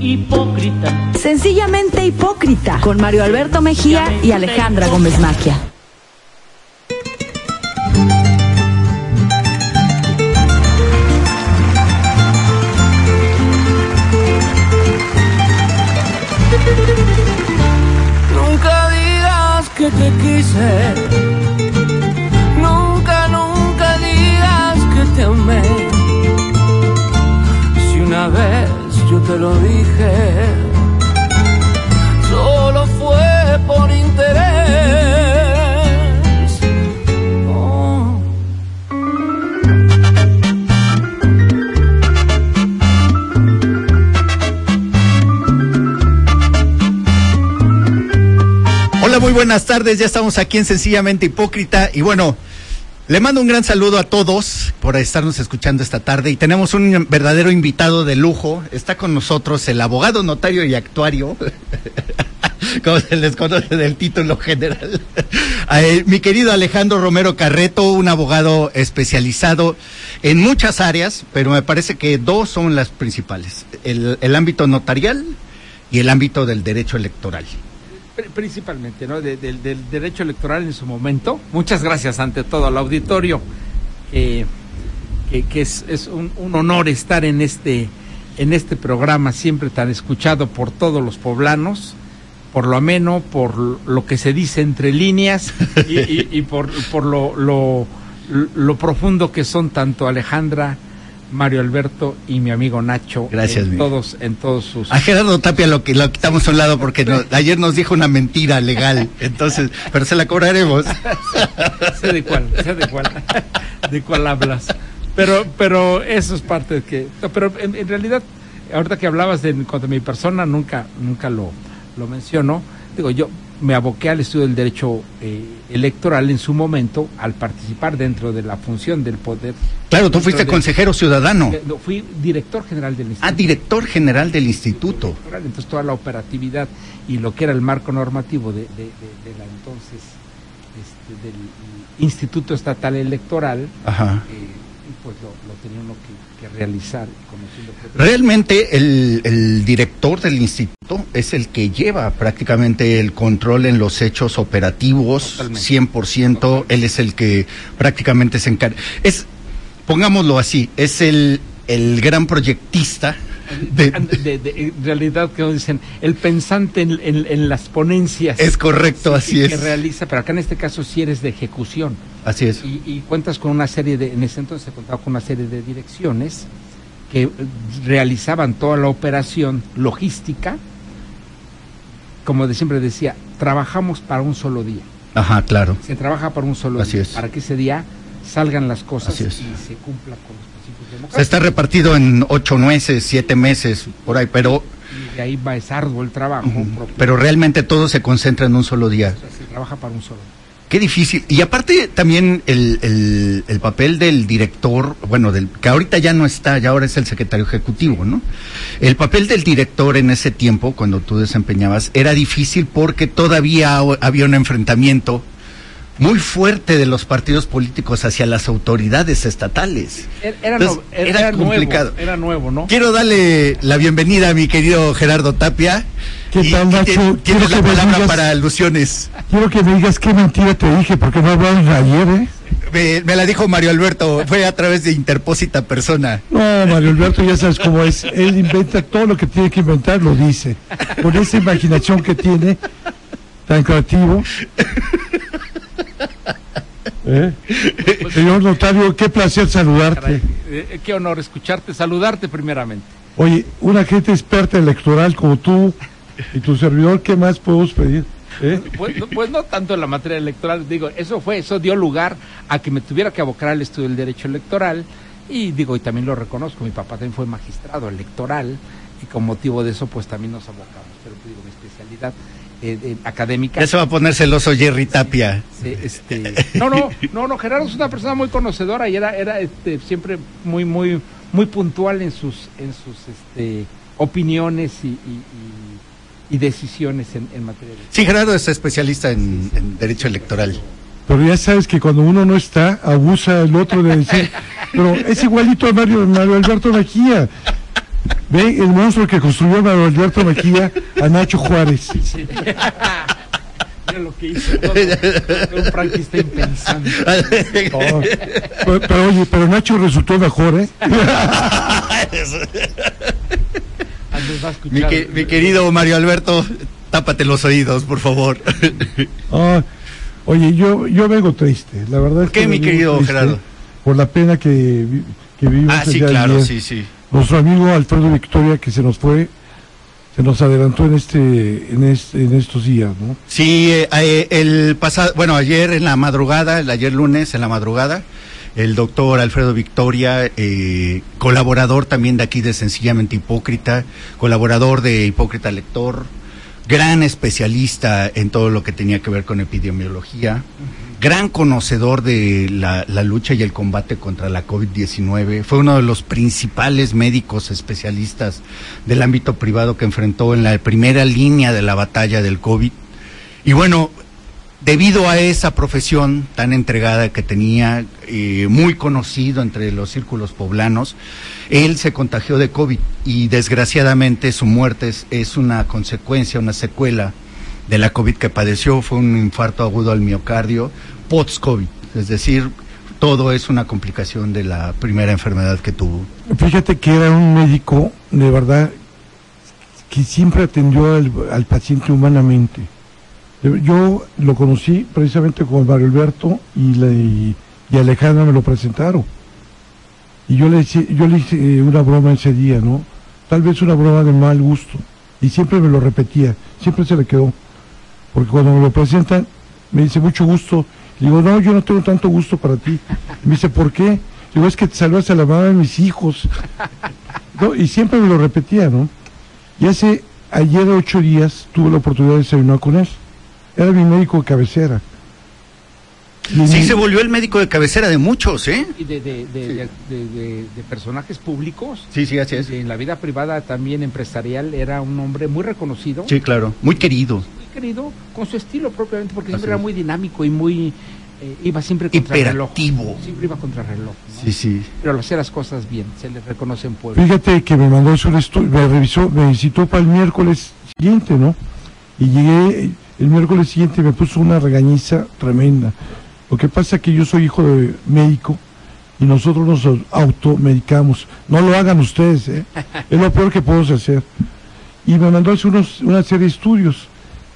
hipócrita. Sencillamente hipócrita. Con Mario Alberto Mejía y Alejandra Gómez Maquia. Lo dije, solo fue por interés. Oh. Hola, muy buenas tardes. Ya estamos aquí en Sencillamente Hipócrita. Y bueno, le mando un gran saludo a todos por estarnos escuchando esta tarde. Y tenemos un verdadero invitado de lujo. Está con nosotros el abogado, notario y actuario. Como se les conoce del título general. Eh, mi querido Alejandro Romero Carreto, un abogado especializado en muchas áreas, pero me parece que dos son las principales. El, el ámbito notarial y el ámbito del derecho electoral. Pri- Principalmente, ¿no? De- del- derecho electoral en su momento. Muchas gracias ante todo al auditorio, que, es, un, honor estar en este, en este programa siempre tan escuchado por todos los poblanos, por lo ameno, por lo que se dice entre líneas y, y- y por, por lo, lo, lo profundo que son tanto Alejandra, Mario Alberto y mi amigo Nacho. Gracias, en todos, en todos sus... A Gerardo Tapia lo que lo quitamos a un lado porque no- ayer nos dijo una mentira legal, entonces, pero se la cobraremos. sé de cuál, sé de cuál, de cuál hablas. Pero, pero eso es parte de que, pero en, en realidad, ahorita que hablabas de en cuanto a mi persona, nunca, nunca lo, lo menciono. Digo, yo me aboqué al estudio del derecho eh, electoral en su momento al participar dentro de la función del poder. Claro, tú fuiste de- consejero ciudadano. Eh, no, fui director general del instituto. Ah, director general del instituto. entonces toda la operatividad y lo que era el marco normativo de, de- de- de la entonces este, del Instituto Estatal Electoral, Ajá. eh, pues lo, lo tenía uno que, que realizar Realmente el, el director del instituto es el que lleva prácticamente el control en los hechos operativos, Totalmente. 100%, él es el que prácticamente se encarga. Es, pongámoslo así, es el, el gran proyectista de, de, de- en realidad que dicen el pensante en, en- en las ponencias Es correcto, así que es. realiza pero acá en este caso sí eres de ejecución Así es. y, y cuentas con una serie de, en ese entonces contaba con una serie de direcciones que eh, realizaban toda la operación logística, como de siempre decía, trabajamos para un solo día. Ajá, claro. Se trabaja para un solo Así día, es. para que ese día salgan las cosas Así y se cumpla con Se está repartido en ocho meses, siete meses, por ahí, pero, Y de ahí va es arduo el trabajo. pero realmente todo se concentra en un solo día. O sea, se trabaja para un solo. Qué difícil. Y aparte también el, el, el papel del director, bueno, del que ahorita ya no está, ya ahora es el secretario ejecutivo, ¿no? El papel del director en ese tiempo, cuando tú desempeñabas, era difícil porque todavía había un enfrentamiento muy fuerte de los partidos políticos hacia las autoridades estatales. Era, era, Entonces, no- era- era era nuevo, complicado. era nuevo, ¿no? Quiero darle la bienvenida a mi querido Gerardo Tapia. ¿Qué Y- tal, Nacho? Quiero la que me palabra digas- para alusiones. Quiero que me digas qué mentira te dije, porque no hablamos ayer, ¿eh? Me, me la dijo Mario Alberto, fue a través de interpósita persona. No, Mario Alberto ya sabes cómo es. Él inventa todo lo que tiene que inventar, lo dice. Con esa imaginación que tiene, tan creativo. ¿Eh? Señor notario, qué placer saludarte. Caray, eh, qué honor escucharte, saludarte primeramente. Oye, una gente experta electoral como tú y tu servidor, ¿qué más podemos pedir? ¿Eh? Pues, no- pues no tanto en la materia electoral, digo, eso fue, eso dio lugar a que me tuviera que abocar al estudio del derecho electoral y digo, y también lo reconozco, mi papá también fue magistrado electoral y con motivo de eso pues también nos abocamos, pero digo, mi especialidad eh, eh, académica. Ya se va a poner celoso Jerry Tapia. Sí, este, no, no, no, no, Gerardo es una persona muy conocedora y era, era este, siempre muy, muy, muy puntual en sus, en sus este, opiniones y, y- y- y decisiones en, en materia de Sí, Gerardo es especialista en, en derecho electoral. Pero ya sabes que cuando uno no está, abusa el otro de decir, pero es igualito a Mario, Mario Alberto Mejía. Ve el monstruo que construyó Manuel Alberto Mejía a Nacho Juárez. Mira lo que hizo todo. Un Frankenstein pensando. Oh, pero, pero, oye, pero Nacho resultó mejor, ¿eh? Andrés va a escuchar. Mi, que- mi querido Mario Alberto, tápate los oídos, por favor. Ah, oye, yo, yo vengo triste, la verdad es ¿Por qué, que mi querido Gerardo? Por la pena que, que vivimos ah, sí, claro, sí, sí. Nuestro amigo Alfredo Victoria que se nos fue, se nos adelantó en este, en este, en estos días, ¿no? Sí, eh, eh, el pasado, bueno, ayer en la madrugada, el ayer lunes en la madrugada, el doctor Alfredo Victoria, eh, colaborador también de aquí de Sencillamente Hipócrita, colaborador de Hipócrita Lector, gran especialista en todo lo que tenía que ver con epidemiología, gran conocedor de la, lucha y el combate contra la COVID-19, fue uno de los principales médicos especialistas del ámbito privado que enfrentó en la primera línea de la batalla del COVID. Y bueno, debido a esa profesión tan entregada que tenía, eh, muy conocido entre los círculos poblanos, él se contagió de COVID y desgraciadamente su muerte es una consecuencia, una secuela de la COVID que padeció, fue un infarto agudo al miocardio post-COVID, es decir, todo es una complicación de la primera enfermedad que tuvo. Fíjate que era un médico, de verdad, que siempre atendió al, paciente humanamente. Yo lo conocí precisamente con Mario Alberto y, la- y, y Alejandra me lo presentaron. Y yo le, hice, yo le hice eh, una broma ese día, ¿no? Tal vez una broma de mal gusto. Y siempre me lo repetía, siempre se le quedó. Porque cuando me lo presentan, me dice mucho gusto. Le digo, no, yo no tengo tanto gusto para ti. Y me dice, ¿por qué? Digo, es que te salvas a la mamá de mis hijos. No, y siempre me lo repetía, ¿no? Y hace, ayer ocho días, tuve la oportunidad de desayunar con él. Era mi médico de cabecera. Y Sí, mi- se volvió el médico de cabecera de muchos, ¿eh? Y de, de, de, de- de- de- de personajes públicos. Sí, sí, así es. En la vida privada también empresarial era un hombre muy reconocido, Sí, claro, muy querido. Querido, con su estilo propiamente, porque Así siempre era es. muy dinámico y muy... eh, iba siempre contra Hiperactivo. reloj. Siempre iba contra reloj. ¿no? Sí, sí. Pero lo hacía las cosas bien, se le reconoce en Puebla. Fíjate que me mandó su estudio, me revisó, me visitó para el miércoles siguiente, ¿no? Y llegué el miércoles siguiente y me puso una regañiza tremenda. Lo que pasa es que yo soy hijo de médico y nosotros nos automedicamos. No lo hagan ustedes, ¿eh? Es lo peor que podemos hacer. Y me mandó a hacer unos, una serie de estudios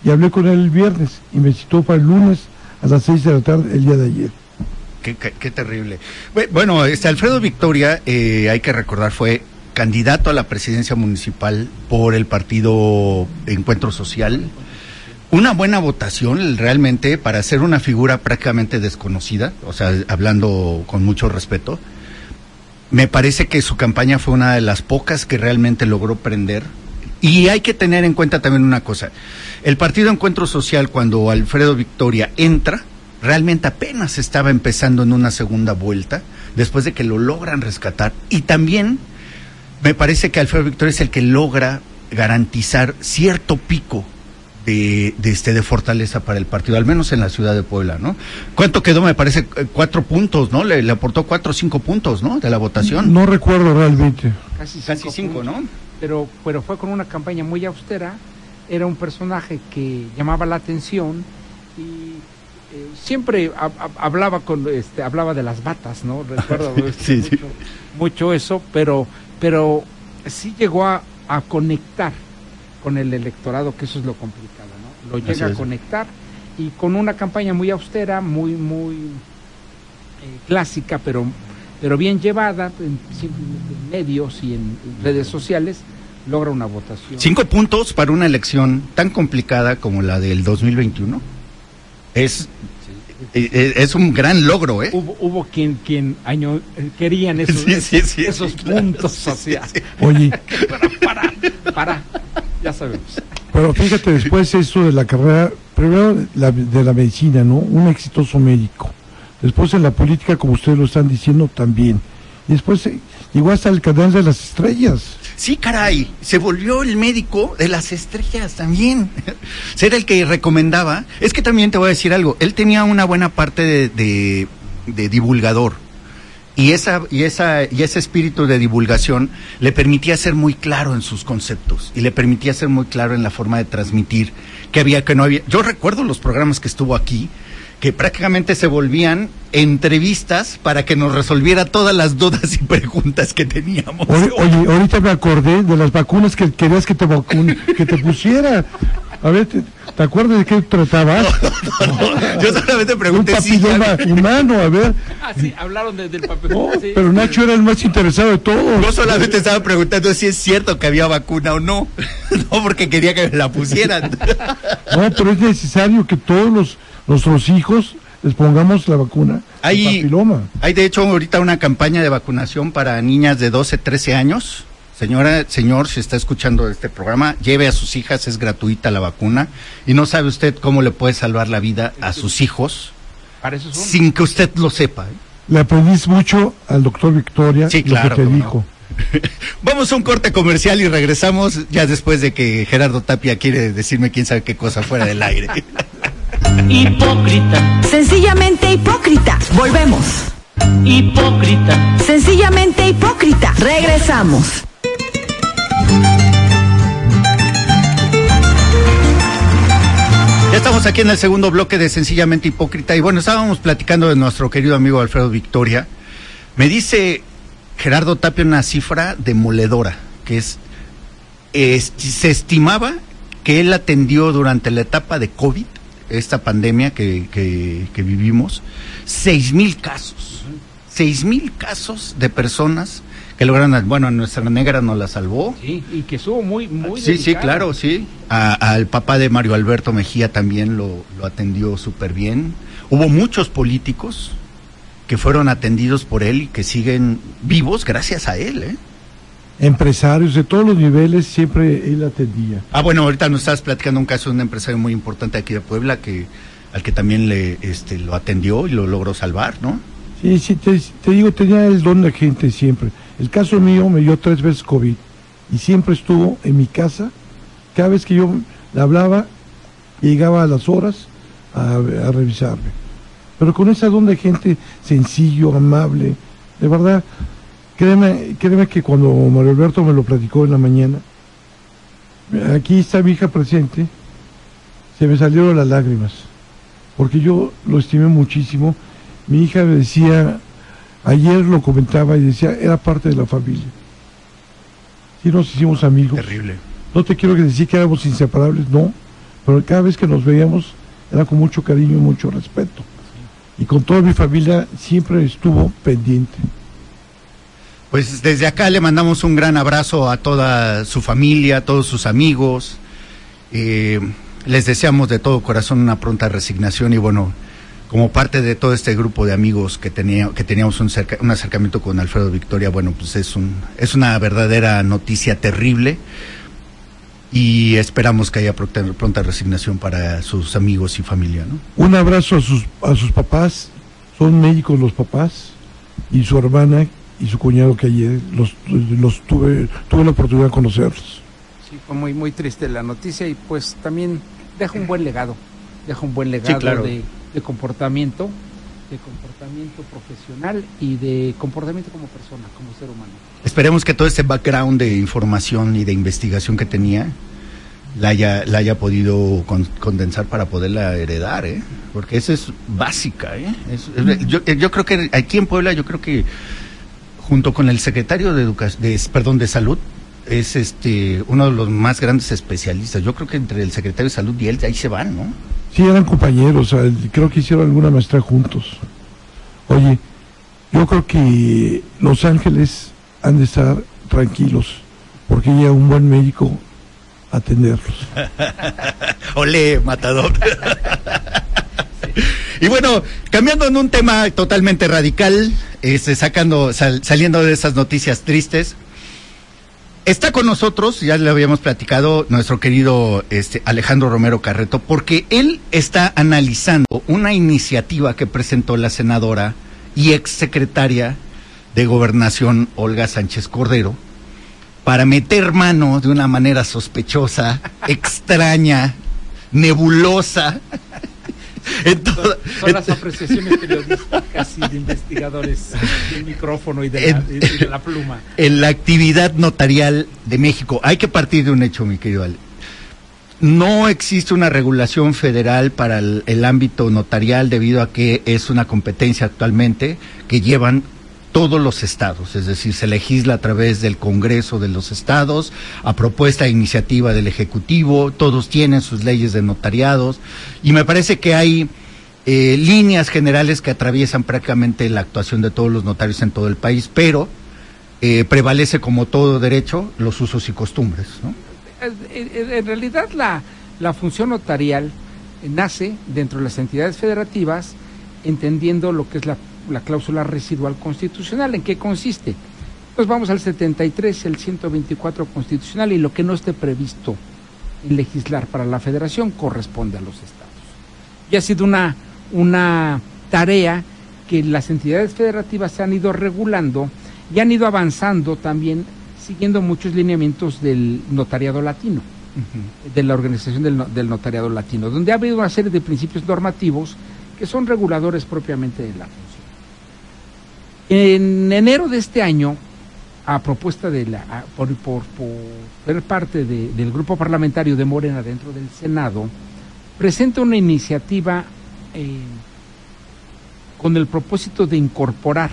y hablé con él el viernes y me citó para el lunes a las seis de la tarde el día de ayer. Qué, terrible. Bue- Bueno, este Alfredo Victoria, eh, hay que recordar, fue candidato a la presidencia municipal por el partido Encuentro Social. Una buena votación realmente para ser una figura prácticamente desconocida, o sea, hablando con mucho respeto. Me parece que su campaña fue una de las pocas que realmente logró prender. Y hay que tener en cuenta también una cosa. El Partido Encuentro Social, cuando Alfredo Victoria entra, realmente apenas estaba empezando en una segunda vuelta, después de que lo logran rescatar. Y también me parece que Alfredo Victoria es el que logra garantizar cierto pico de, de, este, de fortaleza para el partido, al menos en la ciudad de Puebla, ¿no? ¿Cuánto quedó? Me parece eh, cuatro puntos, ¿no? Le, le aportó cuatro o cinco puntos, ¿no? De la votación. No recuerdo realmente. Casi Casi cinco. ¿no? Pero, pero fue con una campaña muy austera, era un personaje que llamaba la atención y eh, siempre ha- ha- hablaba con este hablaba de las batas, ¿no? Recuerdo este, sí. mucho, mucho eso, pero pero sí llegó a, a conectar con el electorado, que eso es lo complicado, ¿no? Lo llega a conectar y con una campaña muy austera, muy muy eh, clásica, pero pero bien llevada en, medios y en redes sociales, logra una votación. Cinco puntos para una elección tan complicada como la del 2021 es, eh, eh, es un gran logro, ¿eh? Hubo, hubo quien quien año eh, querían esos, Sí, sí, sí, esos sí, claro. puntos hacia Oye, para para ya sabemos. Pero fíjate, después eso de la carrera, primero la- de la medicina, ¿no? Un exitoso médico. Después en la política, como ustedes lo están diciendo, también. Y después eh, llegó hasta el canal de las estrellas. Sí, caray, se volvió el médico de las estrellas también. Ser el que recomendaba. Es que también te voy a decir algo, él tenía una buena parte de, de- de divulgador. Y, esa, y, esa, y ese espíritu de divulgación le permitía ser muy claro en sus conceptos y le permitía ser muy claro en la forma de transmitir que había, que no había. Yo recuerdo los programas que estuvo aquí, que prácticamente se volvían entrevistas para que nos resolviera todas las dudas y preguntas que teníamos. Oye, oye, ahorita me acordé de las vacunas que querías que te vacune, que te pusiera. A ver, ¿te, te acuerdas de qué tratabas? Yo solamente Un pregunté si papilloma humano, a ver. Ah, sí, hablaron de- del papel. No, sí. pero Nacho era el más interesado de todos. Yo solamente estaba preguntando si es cierto que había vacuna o no. No porque quería que me la pusieran. No, pero es necesario que todos los, nuestros hijos les pongamos la vacuna. Hay, papiloma. hay de hecho ahorita una campaña de vacunación para niñas de 12, 13 años. Señora, señor, si está escuchando este programa, lleve a sus hijas, es gratuita la vacuna. Y no sabe usted cómo le puede salvar la vida a sus hijos Para eso son. sin que usted lo sepa. ¿eh? Le aprendís mucho al doctor Victoria Sí, lo claro, que te no. dijo. Vamos a un corte comercial y regresamos ya después de que Gerardo Tapia quiere decirme quién sabe qué cosa fuera del aire. Hipócrita, Sencillamente hipócrita. Volvemos. hipócrita. Sencillamente hipócrita. Regresamos. Ya estamos aquí en el segundo bloque de Sencillamente Hipócrita y bueno, estábamos platicando de nuestro querido amigo Alfredo Victoria. Me dice Gerardo Tapia una cifra demoledora, que es, es- se estimaba que él atendió durante la etapa de COVID, esta pandemia que, que- que vivimos, seis mil casos, seis mil casos de personas que lograron, bueno, nuestra negra nos la salvó, Sí, y que estuvo muy, muy Sí, sí, delicada. claro, sí. A- al papá de Mario Alberto Mejía también lo, lo atendió súper bien. Hubo muchos políticos que fueron atendidos por él y que siguen vivos gracias a él. ¿eh? Empresarios de todos los niveles siempre él atendía. Ah, bueno, ahorita nos estás platicando un caso de un empresario muy importante aquí de Puebla que al que también le este, lo atendió y lo logró salvar, ¿no? Sí, sí, te, te digo, tenía el don de gente siempre. El caso mío me dio tres veces COVID y siempre estuvo en mi casa. Cada vez que yo le hablaba, llegaba a las horas a, a revisarme. Pero con ese don de gente sencillo, amable, de verdad, créeme, créeme que cuando Mario Alberto me lo platicó en la mañana, aquí está mi hija presente, se me salieron las lágrimas, porque yo lo estimé muchísimo. Mi hija me decía, ayer lo comentaba y decía, era parte de la familia. Sí nos hicimos amigos. Terrible. No te quiero decir que éramos inseparables, no, pero cada vez que nos veíamos era con mucho cariño y mucho respeto. Y con toda mi familia siempre estuvo pendiente. Pues desde acá le mandamos un gran abrazo a toda su familia, a todos sus amigos. Eh, les deseamos de todo corazón una pronta resignación y bueno, como parte de todo este grupo de amigos que tenía, que teníamos un, cerca- un acercamiento con Alfredo Victoria, bueno, pues es un, es una verdadera noticia terrible y esperamos que haya pronta, resignación para sus amigos y familia, ¿no? Un abrazo a sus, a sus papás, son médicos los papás, y su hermana y su cuñado que ayer los, los tuve, tuve la oportunidad de conocerlos. Sí, fue muy, muy triste la noticia y pues también deja un buen legado. Deja un buen legado claro. de, de comportamiento, de comportamiento profesional y de comportamiento como persona, como ser humano. Esperemos que todo ese background de información y de investigación que tenía la haya, la haya podido con- condensar para poderla heredar, ¿eh? Porque eso es básica, ¿eh? Es- es- yo, yo creo que aquí en Puebla, yo creo que junto con el secretario de educación, de, perdón, de salud, es este uno de los más grandes especialistas. Yo creo que entre el secretario de salud y él ahí se van, ¿no? Sí, eran compañeros, creo que hicieron alguna maestría juntos. Oye, yo creo que Los Ángeles han de estar tranquilos, porque llega un buen médico a atenderlos. Ole, matador. Y bueno, cambiando en un tema totalmente radical, este, sacando, sal- saliendo de esas noticias tristes, está con nosotros, ya le habíamos platicado, nuestro querido este, Alejandro Romero Carreto, porque él está analizando una iniciativa que presentó la senadora y exsecretaria de Gobernación, Olga Sánchez Cordero, para meter mano de una manera sospechosa, extraña, nebulosa, En toda- Son las apreciaciones periodísticas y de investigadores del micrófono y de, la, En- y de la pluma. en la actividad notarial de México. Hay que partir de un hecho, mi querido Ale. No existe una regulación federal para el, el ámbito notarial debido a que es una competencia actualmente que llevan todos los estados, es decir, se legisla a través del Congreso de los estados, a propuesta e iniciativa del Ejecutivo, todos tienen sus leyes de notariados y me parece que hay eh, líneas generales que atraviesan prácticamente la actuación de todos los notarios en todo el país, pero eh, prevalece como todo derecho los usos y costumbres. en realidad la, la función notarial nace dentro de las entidades federativas entendiendo lo que es la, la cláusula residual constitucional. ¿En qué consiste? Nos vamos al 73, el 124 constitucional y lo que no esté previsto en legislar para la federación corresponde a los estados. Y ha sido una, una tarea que las entidades federativas se han ido regulando y han ido avanzando también siguiendo muchos lineamientos del notariado latino, de la organización del, no- del notariado latino, donde ha habido una serie de principios normativos que son reguladores propiamente de la. En enero de este año, a propuesta de la, por, por, por parte de- del grupo parlamentario de Morena dentro del Senado, presenta una iniciativa eh, con el propósito de incorporar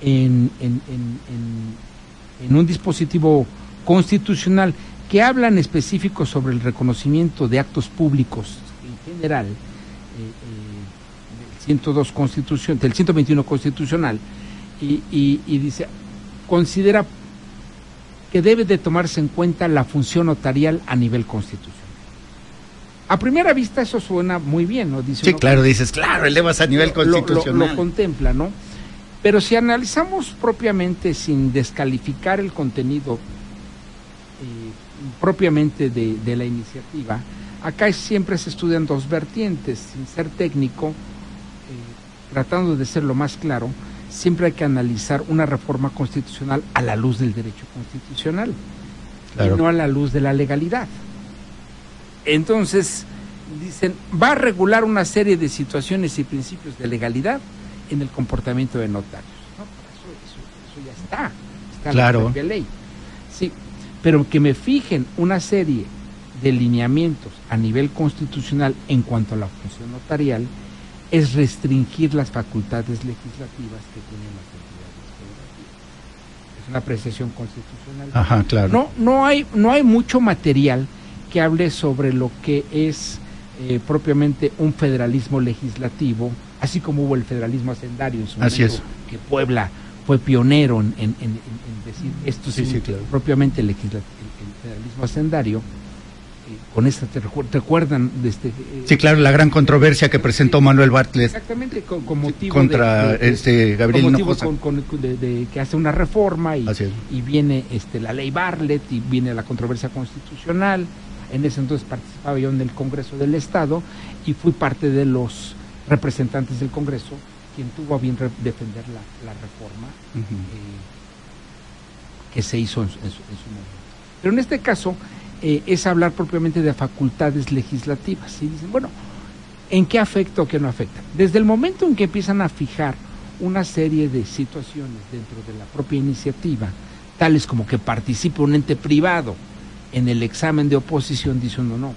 en, en- en- en- en un dispositivo constitucional que habla en específico sobre el reconocimiento de actos públicos en general, eh, eh, del 102 constitución, del 121 constitucional, y, y- y dice, considera que debe de tomarse en cuenta la función notarial a nivel constitucional. A primera vista eso suena muy bien, ¿no? Dice Sí, uno, claro, dices, claro, elevas a nivel lo- lo- constitucional. Lo, contempla, ¿no? Pero si analizamos propiamente, sin descalificar el contenido eh, propiamente de, de la iniciativa, acá siempre se estudian dos vertientes, sin ser técnico, eh, tratando de ser lo más claro, siempre hay que analizar una reforma constitucional a la luz del derecho constitucional Claro. y no a la luz de la legalidad. Entonces, dicen, va a regular una serie de situaciones y principios de legalidad en el comportamiento de notarios. No, eso, eso- eso ya está, está en Claro. la propia ley. Sí, pero que me fijen una serie de lineamientos a nivel constitucional en cuanto a la función notarial es restringir las facultades legislativas que tienen las entidades federativas. Es una apreciación constitucional. Ajá, claro. No, no hay, no hay mucho material que hable sobre lo que es eh, propiamente un federalismo legislativo, así como hubo el federalismo hacendario en su Así momento, que Puebla fue pionero en, en- en- en decir esto Sí, es sí, claro. propiamente el, legisla- el- el federalismo hacendario. Con esta te, recu- recuerdan de este eh, Sí, claro, la gran controversia que presentó Manuel Bartlett exactamente con, con motivo contra de, de- este Gabriel con motivo con- con- de, que hace una reforma y, y viene este la ley Bartlett y viene la controversia constitucional. En ese entonces participaba yo en el Congreso del Estado y fui parte de los representantes del Congreso quien tuvo a bien defender la, la reforma eh, que se hizo en su, en su- en su momento. Pero en este caso eh, es hablar propiamente de facultades legislativas. Y dicen, bueno, ¿en qué afecta o qué no afecta? Desde el momento en que empiezan a fijar una serie de situaciones dentro de la propia iniciativa, tales como que participe un ente privado en el examen de oposición, dice uno, no,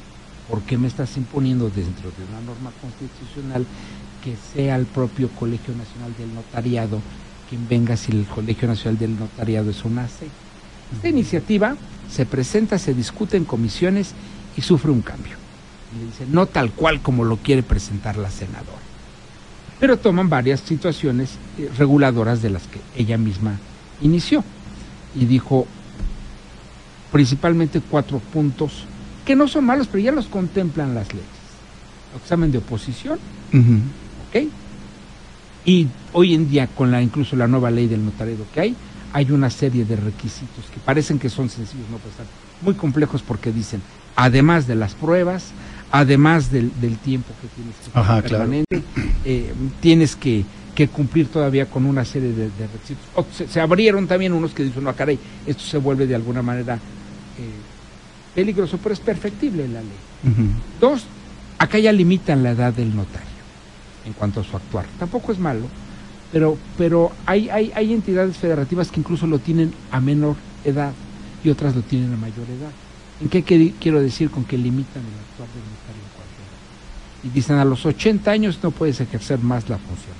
¿por qué me estás imponiendo dentro de una norma constitucional que sea el propio Colegio Nacional del Notariado quien venga si el Colegio Nacional del Notariado es una C? Esta iniciativa se presenta, se discute en comisiones y sufre un cambio. Y le dice, no tal cual como lo quiere presentar la senadora. Pero toman varias situaciones eh, reguladoras de las que ella misma inició. Y dijo principalmente cuatro puntos que no son malos, pero ya los contemplan las leyes. Examen de oposición. ¿ok? Y hoy en día, con la incluso la nueva ley del notariado que hay, hay una serie de requisitos que parecen que son sencillos, no pues están muy complejos porque dicen, además de las pruebas, además del, del tiempo que tienes que Ajá, claro. permanente, eh, tienes que, que cumplir todavía con una serie de, de requisitos. O se, se abrieron también unos que dicen, no, caray, esto se vuelve de alguna manera eh, peligroso, pero es perfectible la ley. Dos, acá ya limitan la edad del notario. en cuanto a su actuar. Tampoco es malo, pero, pero hay, hay, hay entidades federativas que incluso lo tienen a menor edad y otras lo tienen a mayor edad. ¿En qué quiero decir con que limitan el actuar del notario en cualquier edad? Y dicen a los 80 años no puedes ejercer más la función.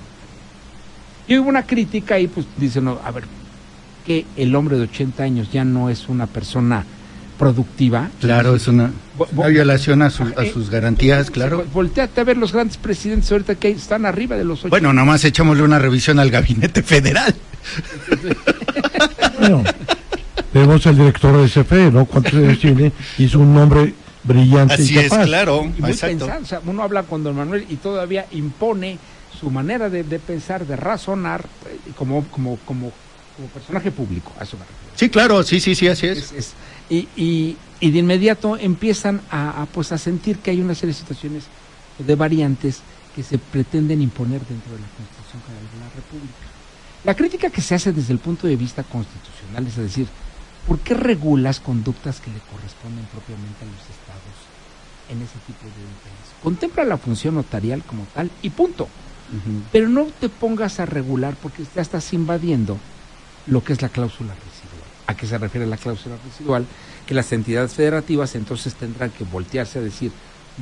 Y hubo una crítica y pues dicen, no, a ver, que el hombre de 80 años ya no es una persona productiva. Claro, es una, una violación a, su- a Eh, sus garantías, claro. Volteate a ver los grandes presidentes ahorita que están arriba de los 80. Bueno, nada más echámosle una revisión al gabinete federal. Bueno, tenemos al director de CFE, ¿no? ¿Cuántos años tiene? Y es un hombre brillante Así y es, capaz. claro. y muy pensado. O sea, uno habla con don Manuel y todavía impone su manera de, de pensar, de razonar, eh, como, como, como, como personaje público. A refiero. Sí, claro, sí, sí, sí, así es. Es- es- y, y- y de inmediato empiezan a, a, pues, a sentir que hay una serie de situaciones de variantes que se pretenden imponer dentro de la Constitución General de la República. La crítica que se hace desde el punto de vista constitucional es decir, ¿por qué regulas conductas que le corresponden propiamente a los estados en ese tipo de entes? Contempla la función notarial como tal y punto. Pero no te pongas a regular porque ya estás invadiendo lo que es la cláusula. ¿A qué se refiere la cláusula residual? Que las entidades federativas entonces tendrán que voltearse a decir,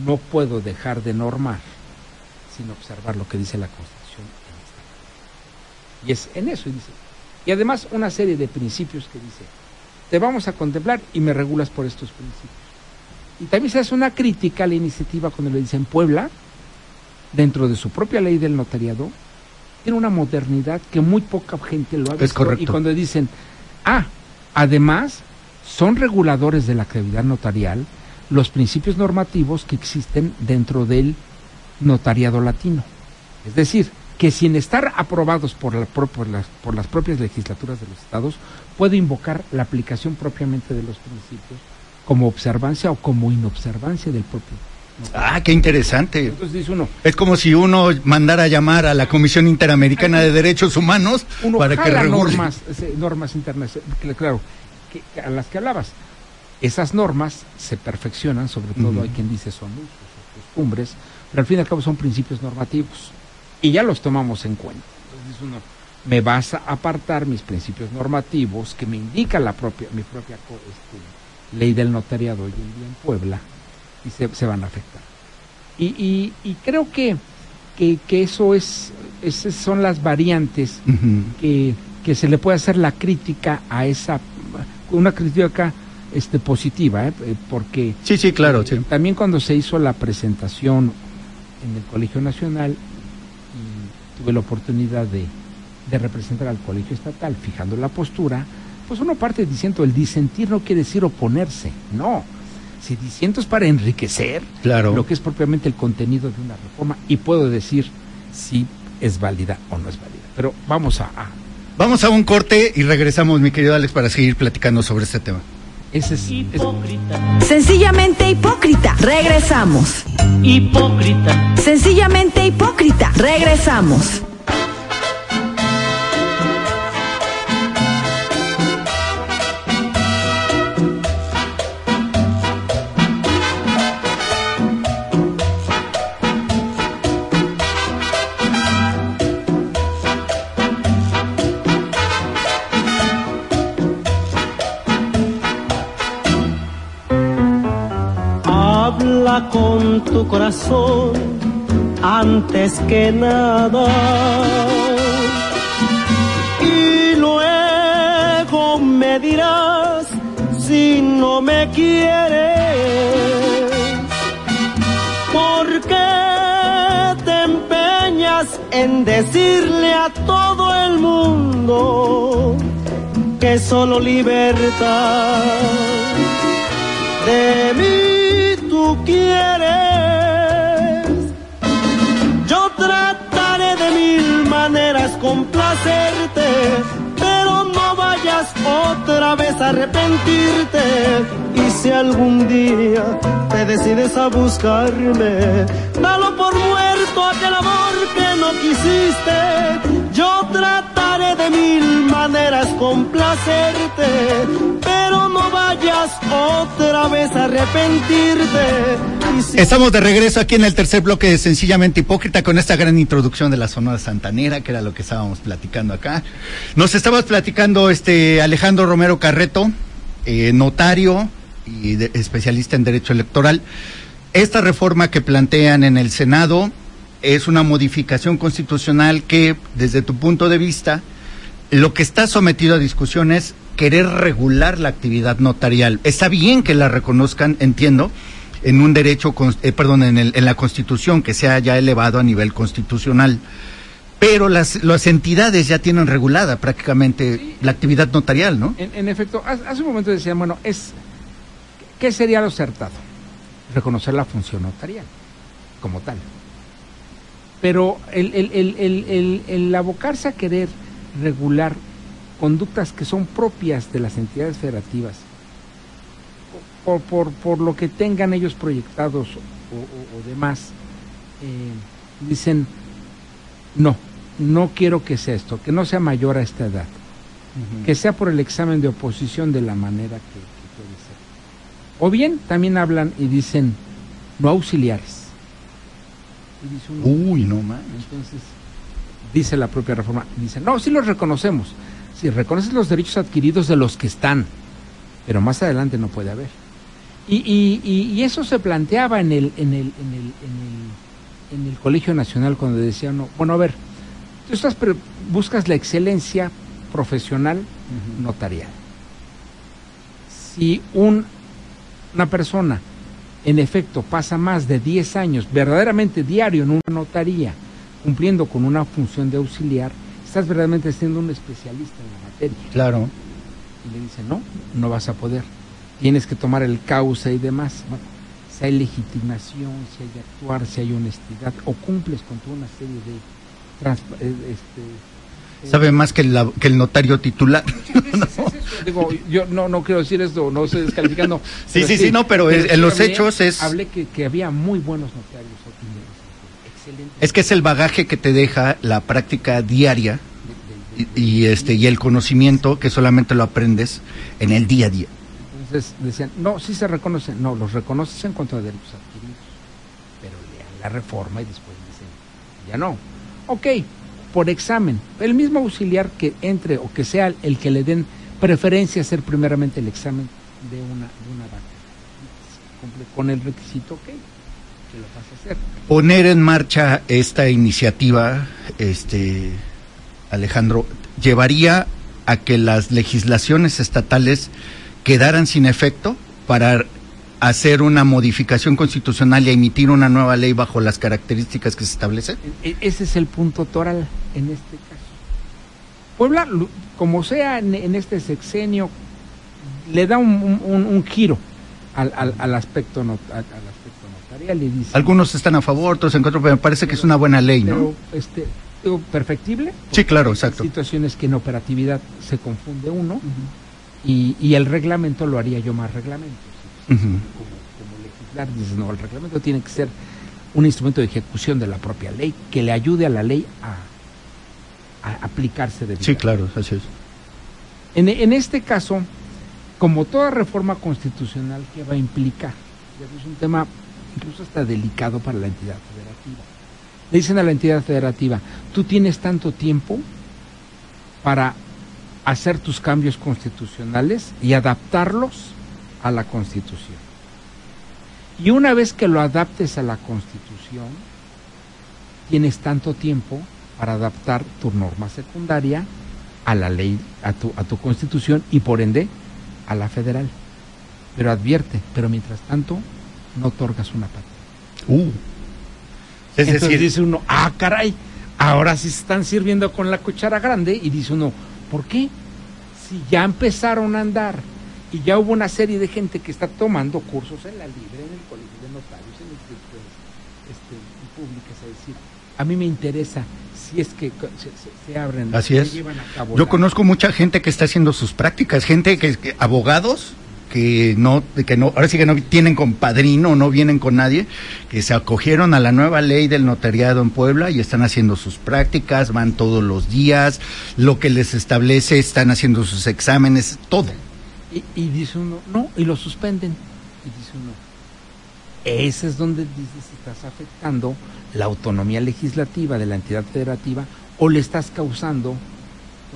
no puedo dejar de normar sin observar lo que dice la Constitución en esta. Y es en eso, y dice. Y además una serie de principios que dice, te vamos a contemplar y me regulas por estos principios. Y también se hace una crítica a la iniciativa cuando le dicen Puebla, dentro de su propia ley del notariado, tiene una modernidad que muy poca gente lo ha visto. correcto. Y cuando dicen, ah, además, son reguladores de la actividad notarial los principios normativos que existen dentro del notariado latino. Es decir, que sin estar aprobados por, la las, por las propias legislaturas de los estados, puede invocar la aplicación propiamente de los principios como observancia o como inobservancia del propio. Ah, qué interesante. Entonces dice uno, Es como si uno mandara a llamar a la Comisión Interamericana de Derechos Humanos uno para que regule. normas, internacionales, claro, que- a las que hablabas. Esas normas se perfeccionan, sobre todo hay quien dice son usos o costumbres, pero al fin y al cabo son principios normativos y ya los tomamos en cuenta. Entonces dice uno, me vas a apartar mis principios normativos que me indica la propia, mi propia este, ley del notariado hoy en día en Puebla y se, se van a afectar. Y, y- y creo que, que, que eso es, esas son las variantes que, que se le puede hacer la crítica a esa, una crítica este, positiva, ¿eh? Eh, porque Sí, sí, claro, sí. también cuando se hizo la presentación en el Colegio Nacional y tuve la oportunidad de, de representar al Colegio Estatal fijando la postura, pues uno parte diciendo el disentir no quiere decir oponerse, no. Es para enriquecer Claro. lo que es propiamente el contenido de una reforma y puedo decir si es válida o no es válida. Pero vamos a, a- Vamos a un corte y regresamos, mi querido Alex, para seguir platicando sobre este tema. ese es, es- Hipócrita, Sencillamente hipócrita. Regresamos. hipócrita, Sencillamente hipócrita. Regresamos. Con tu corazón antes que nada. Y luego me dirás si no me quieres. ¿Por qué te empeñas en decirle a todo el mundo que solo libertad? de mí quieres. Yo trataré de mil maneras complacerte, pero no vayas otra vez a arrepentirte. Y si algún día te decides a buscarme, dalo por muerto aquel amor que no quisiste. Yo trataré de mil maneras complacerte, pero no vayas otra vez a arrepentirte. Estamos de regreso aquí en el tercer bloque de Sencillamente Hipócrita con esta gran introducción de la Sonora Santanera, que era lo que estábamos platicando acá. Nos estabas platicando este Alejandro Romero Carreto, eh, notario y de- especialista en Derecho Electoral. Esta reforma que plantean en el Senado es una modificación constitucional que, desde tu punto de vista, lo que está sometido a discusión es querer regular la actividad notarial. Está bien que la reconozcan, entiendo, en un derecho, eh, perdón, en, el- en la Constitución, que sea ya elevado a nivel constitucional. Pero las, las entidades ya tienen regulada prácticamente la actividad notarial, ¿no? En, en efecto, hace un momento decían, bueno, es ¿qué sería lo acertado? Reconocer la función notarial como tal. Pero el, el, el, el, el- el abocarse a querer regular conductas que son propias de las entidades federativas, por, por, por lo que tengan ellos proyectados o, o- o demás, eh, dicen, no, no quiero que sea esto, que no sea mayor a esta edad que sea por el examen de oposición de la manera que, que puede ser. O bien también hablan y dicen no auxiliares. Y dice uno, Uy, no más. entonces, dice la propia reforma, dice, no, sí los reconocemos. Si reconoces los derechos adquiridos de los que están, pero más adelante no puede haber. Y, y- y- y eso se planteaba en el, en el, en el, en el, en el Colegio Nacional cuando decían, no, bueno, a ver, tú estás buscas la excelencia profesional notarial. Si un, una persona en efecto pasa más de 10 años verdaderamente diario en una notaría cumpliendo con una función de auxiliar, estás verdaderamente siendo un especialista en la materia. Claro. Y le dicen, no, no vas a poder. Tienes que tomar el causa y demás. Bueno, si hay legitimación, si hay actuar, si hay honestidad, o cumples con toda una serie de... eh, este, eh, Sabe más que, la- que el notario titular. es eso. Digo, yo no, no quiero decir esto, no estoy descalificando. Sí, sí, sí, no, pero en- en los hechos es- Hablé que, que había muy buenos notarios opiniones. Es que es el bagaje que te deja la práctica diaria y, y, este y el conocimiento que solamente lo aprendes en el día a día. Entonces decían, no, sí se reconocen, no, los reconoces en cuanto a derechos adquiridos, pero lean la reforma y después dicen, ya no. Ok, por examen, el mismo auxiliar que entre o que sea el que le den preferencia a hacer primeramente el examen de una, de una vaca. Cumple con el requisito, ok, que lo vas a hacer. Poner en marcha esta iniciativa, este Alejandro, llevaría a que las legislaciones estatales quedaran sin efecto para hacer una modificación constitucional y emitir una nueva ley bajo las características que se establecen. E- Ese es el punto toral en este caso. Puebla, como sea en, en este sexenio, le da un, un- un- un giro al, al- al aspecto al, Algunos están a favor, otros en contra, pero me parece que es una buena ley, pero, ¿no? este, digo, perfectible. Sí, claro, Hay exacto. situaciones que en operatividad se confunde uno y, y el reglamento lo haría yo más reglamento. como, como legislar, dices, no, el reglamento tiene que ser un instrumento de ejecución de la propia ley que le ayude a la ley a, a aplicarse de Sí, claro, así es. En, en este caso, como toda reforma constitucional que va a implicar, ya es un tema incluso hasta delicado para la entidad federativa. Le dicen a la entidad federativa, tú tienes tanto tiempo para hacer tus cambios constitucionales y adaptarlos a la constitución. Y una vez que lo adaptes a la constitución, tienes tanto tiempo para adaptar tu norma secundaria a la ley, a tu, a tu constitución y por ende a la federal. Pero advierte, pero mientras tanto no otorgas una patria. Uh. Es Entonces decir, dice uno, ah, caray, ahora sí se están sirviendo con la cuchara grande y dice uno, ¿por qué? Si ya empezaron a andar y ya hubo una serie de gente que está tomando cursos en la libre, en el colegio de notarios, en instituciones este, públicas, a decir, a mí me interesa si es que se, se- se abren, Así se es. llevan a cabo Yo la- conozco mucha gente que está haciendo sus prácticas, gente que, que- abogados que no, que no, ahora sí que no tienen compadrino, no vienen con nadie, que se acogieron a la nueva ley del notariado en Puebla y están haciendo sus prácticas, van todos los días, lo que les establece, están haciendo sus exámenes, todo. Y, y dice uno, no, y lo suspenden. Y dice uno, ese es donde dices estás afectando la autonomía legislativa de la entidad federativa o le estás causando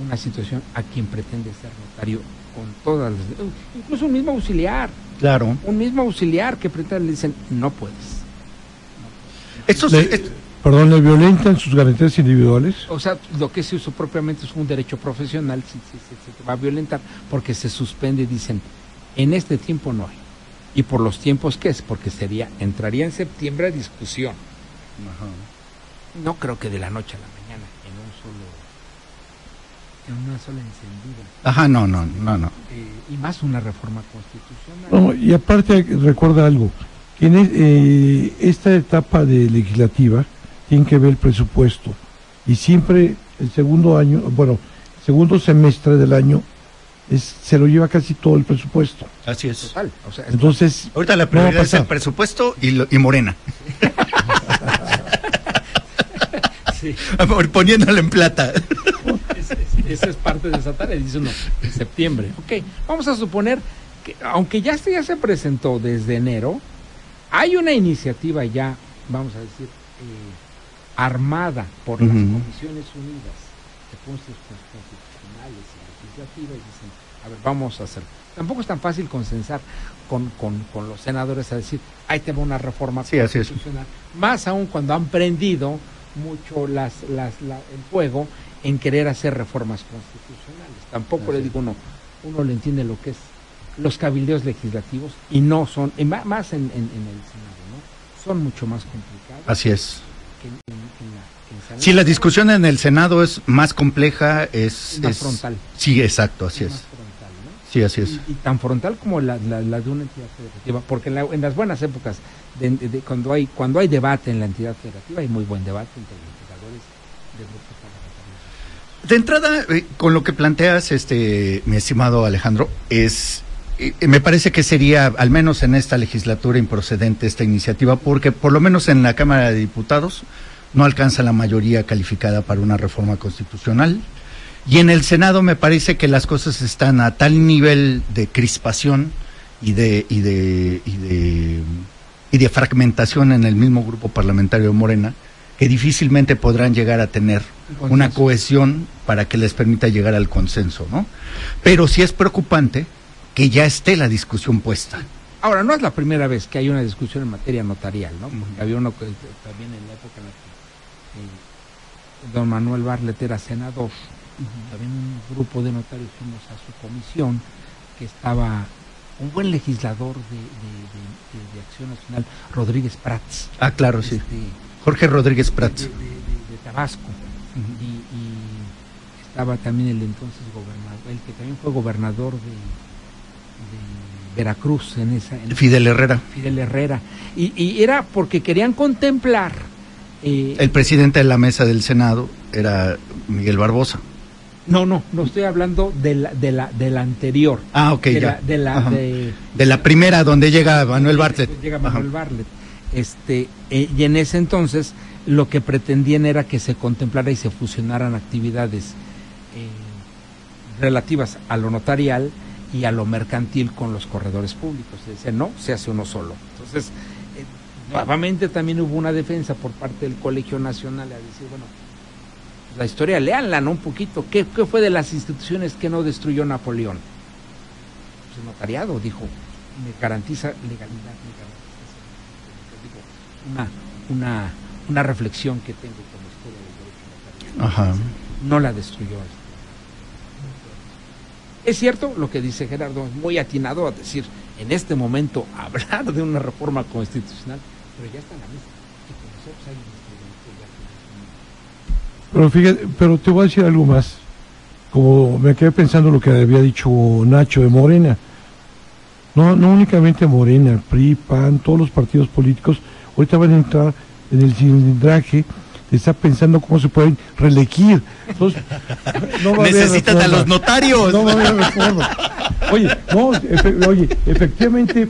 una situación a quien pretende ser notario con todas las... Incluso un mismo auxiliar, Claro. un mismo auxiliar que pretende le dicen, no puedes. Esto Le- es- perdón, le violentan sus garantías individuales. O sea, lo que se usó propiamente es un derecho profesional, si, si- si- se te va a violentar, porque se suspende y dicen, en este tiempo no hay. ¿Y por los tiempos qué es? Porque sería, entraría en septiembre a discusión. No creo que de la noche a la mañana, en una sola encendida. Ajá, no, no, no, no. Eh, y más una reforma constitucional. No, y aparte recuerda algo, que en eh, esta etapa de legislativa tiene que ver el presupuesto y siempre el segundo año, bueno, segundo semestre del año es, se lo lleva casi todo el presupuesto. Así es. Total, o sea, es- Entonces, Ahorita la no prioridad es el presupuesto y, lo- y Morena. sí. Poniéndole en plata. Es- es- Esa es parte de esa tarea, dice uno, en septiembre. Ok, vamos a suponer que, aunque ya, se- ya se presentó desde enero, hay una iniciativa ya, vamos a decir, eh, armada por las. Comisiones Unidas de Puntos Constitucionales y Legislativas, y dicen, a ver, vamos a hacer. Tampoco es tan fácil consensar con, con, con los senadores a decir, ahí te va una reforma Sí, así es. constitucional. Más aún cuando han prendido mucho las, las, la- el fuego en querer hacer reformas constitucionales. Tampoco le digo uno, uno le entiende lo que es los cabildeos legislativos y no son, y más en, en- en el Senado, ¿no? Son mucho más complicados Así es. que en, la. Sí, la discusión en el Senado es más compleja, es... Es más es- frontal. Sí, exacto, así más es. frontal, ¿no? Sí, así es. Y, y tan frontal como la, la- la de una entidad federativa, porque en, la- en las buenas épocas, de- de- de- cuando hay cuando hay debate en la entidad federativa, hay muy buen debate entre los legisladores de grupos parlamentarios. De entrada, eh, con lo que planteas, este, mi estimado Alejandro, es, eh, me parece que sería, al menos en esta legislatura, improcedente esta iniciativa, porque por lo menos en la Cámara de Diputados no alcanza la mayoría calificada para una reforma constitucional. Y en el Senado me parece que las cosas están a tal nivel de crispación y de, y de, y de, y de fragmentación en el mismo grupo parlamentario de Morena, que difícilmente podrán llegar a tener Un una cohesión para que les permita llegar al consenso, ¿no? Pero sí es preocupante que ya esté la discusión puesta. Ahora, no es la primera vez que hay una discusión en materia notarial, ¿no? Porque había uno que, también en la época en la que eh, don Manuel Barlet era senador, también un grupo de notarios fuimos a su comisión, que estaba un buen legislador de, de- de- de- de Acción Nacional, Rodríguez Prats. Ah, claro, sí. Jorge Rodríguez Prats. de- de- de Tabasco. y, y estaba también el entonces gobernador, el que también fue gobernador de, Veracruz en esa... en- Fidel Herrera, Fidel Herrera. Y, y era porque querían contemplar... eh, el presidente de la mesa del Senado era Miguel Barbosa. no, no, no estoy hablando de la, de la, de la anterior. Ah, ok, de ya. La, de la, Ajá. de, De la primera donde llega Manuel Bartlett. Llega Ajá. Manuel Bartlett. Este, eh, y en ese entonces lo que pretendían era que se contemplara y se fusionaran actividades eh, relativas a lo notarial y a lo mercantil con los corredores públicos. Se decía, no, se hace uno solo. Entonces, eh, nuevamente también hubo una defensa por parte del Colegio Nacional a decir, bueno, la historia, leanla, ¿no? Un poquito. ¿Qué, qué fue de las instituciones que no destruyó Napoleón? Pues el notariado, dijo, me garantiza legalidad, me garantiza una, una, una reflexión que tengo la historia del derecho. Ajá. No la destruyó. Es cierto lo que dice Gerardo, es muy atinado a decir en este momento hablar de una reforma constitucional, pero ya está en la mesa. Y con nosotros hay un instrumento ya que es un- Pero fíjate, pero te voy a decir algo más. Como me quedé pensando lo que había dicho Nacho de Morena. No, no únicamente Morena, PRI, PAN, todos los partidos políticos ahorita van a entrar en el cilindraje estar pensando cómo se pueden reelegir. Entonces, no va a haber Necesitan a los notarios. No va a haber reforma. Oye, no, efe- oye, efectivamente,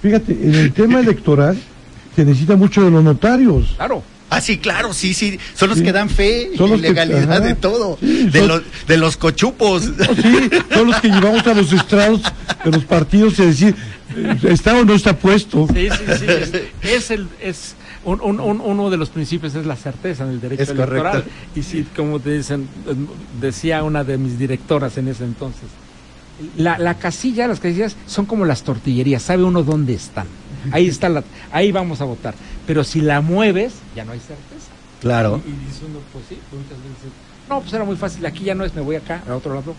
fíjate, en el tema electoral se necesita mucho de los notarios. Claro, Ah, sí, claro, sí, sí. Son los Sí. que dan fe Son y los que- legalidad ajá. de todo. Sí, de, son- los, de los cochupos. Sí, son los que llevamos a los estrados de los partidos y decir, ¿Está o no está puesto? Sí, sí, sí. Es, es el, es un- un- un- uno de los principios es la certeza en el derecho Es correcto. electoral. Y sí, como te dicen, decía una de mis directoras en ese entonces, la, la casilla, las casillas son como las tortillerías, sabe uno dónde están. Ahí está la, ahí vamos a votar. Pero si la mueves, ya no hay certeza. Claro. Y, y dice uno, pues sí, muchas veces, no, pues era muy fácil, aquí ya no es, me voy acá, al otro lado.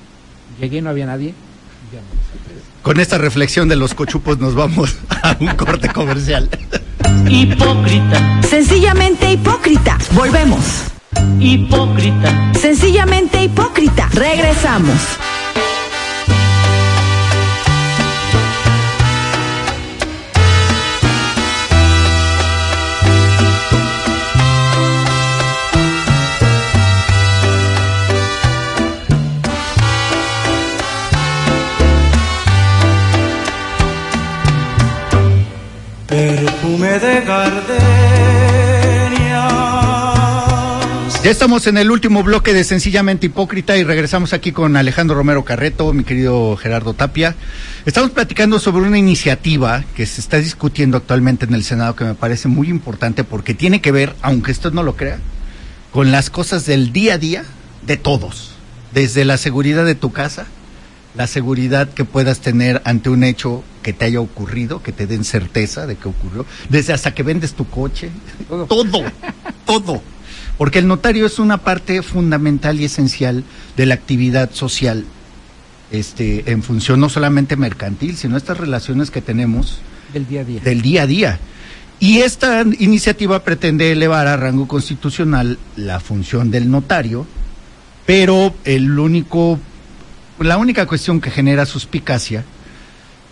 Llegué, no había nadie. Con esta reflexión de los cochupos nos vamos a un corte comercial. Hipócrita, Sencillamente hipócrita. Volvemos. hipócrita, Sencillamente hipócrita. Regresamos. De gardenias. Ya estamos en el último bloque de Sencillamente Hipócrita y regresamos aquí con Alejandro Romero Carreto, mi querido Gerardo Tapia. Estamos platicando sobre una iniciativa que se está discutiendo actualmente en el Senado que me parece muy importante porque tiene que ver, aunque usted no lo crea, con las cosas del día a día de todos. Desde la seguridad de tu casa, la seguridad que puedas tener ante un hecho que te haya ocurrido, que te den certeza de que ocurrió, desde hasta que vendes tu coche, Todo. todo, todo. Porque el notario es una parte fundamental y esencial de la actividad social, este, en función no solamente mercantil, sino estas relaciones que tenemos Del día a día. del día a día. Y esta iniciativa pretende elevar a rango constitucional la función del notario, pero el único, la única cuestión que genera suspicacia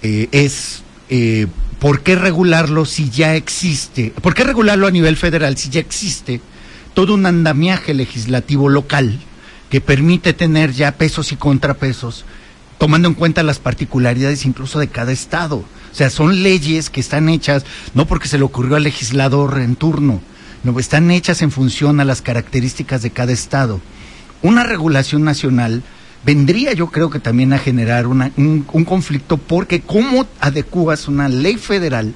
eh, es eh, por qué regularlo si ya existe, por qué regularlo a nivel federal si ya existe todo un andamiaje legislativo local que permite tener ya pesos y contrapesos, tomando en cuenta las particularidades incluso de cada estado. O sea, son leyes que están hechas no porque se le ocurrió al legislador en turno, no, están hechas en función a las características de cada estado. Una regulación nacional vendría yo creo que también a generar un, un conflicto porque cómo adecuas una ley federal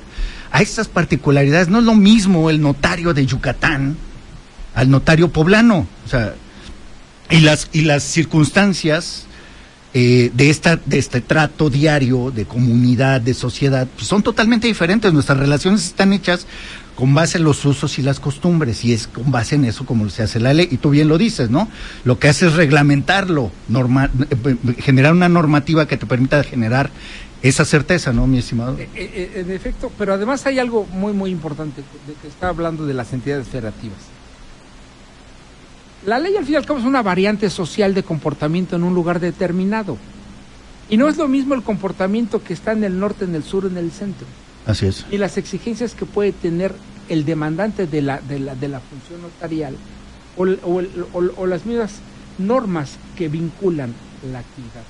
a estas particularidades. No es lo mismo el notario de Yucatán al notario poblano. O sea, y las, y las circunstancias eh, de, esta, de este trato diario, de comunidad, de sociedad, pues son totalmente diferentes. Nuestras relaciones están hechas con base en los usos y las costumbres, y es con base en eso como se hace la ley, y tú bien lo dices, ¿no? Lo que hace es reglamentarlo, norma- eh, eh, generar una normativa que te permita generar esa certeza, ¿no, mi estimado? Eh, en efecto, pero además hay algo muy, muy importante, de que está hablando de las entidades federativas. La ley al fin y al cabo es una variante social de comportamiento en un lugar determinado. Y no es lo mismo el comportamiento que está en el norte, en el sur, en el centro. Así es. Y las exigencias que puede tener el demandante de la, de la, de la función notarial o, o o- las mismas normas que vinculan la actividad.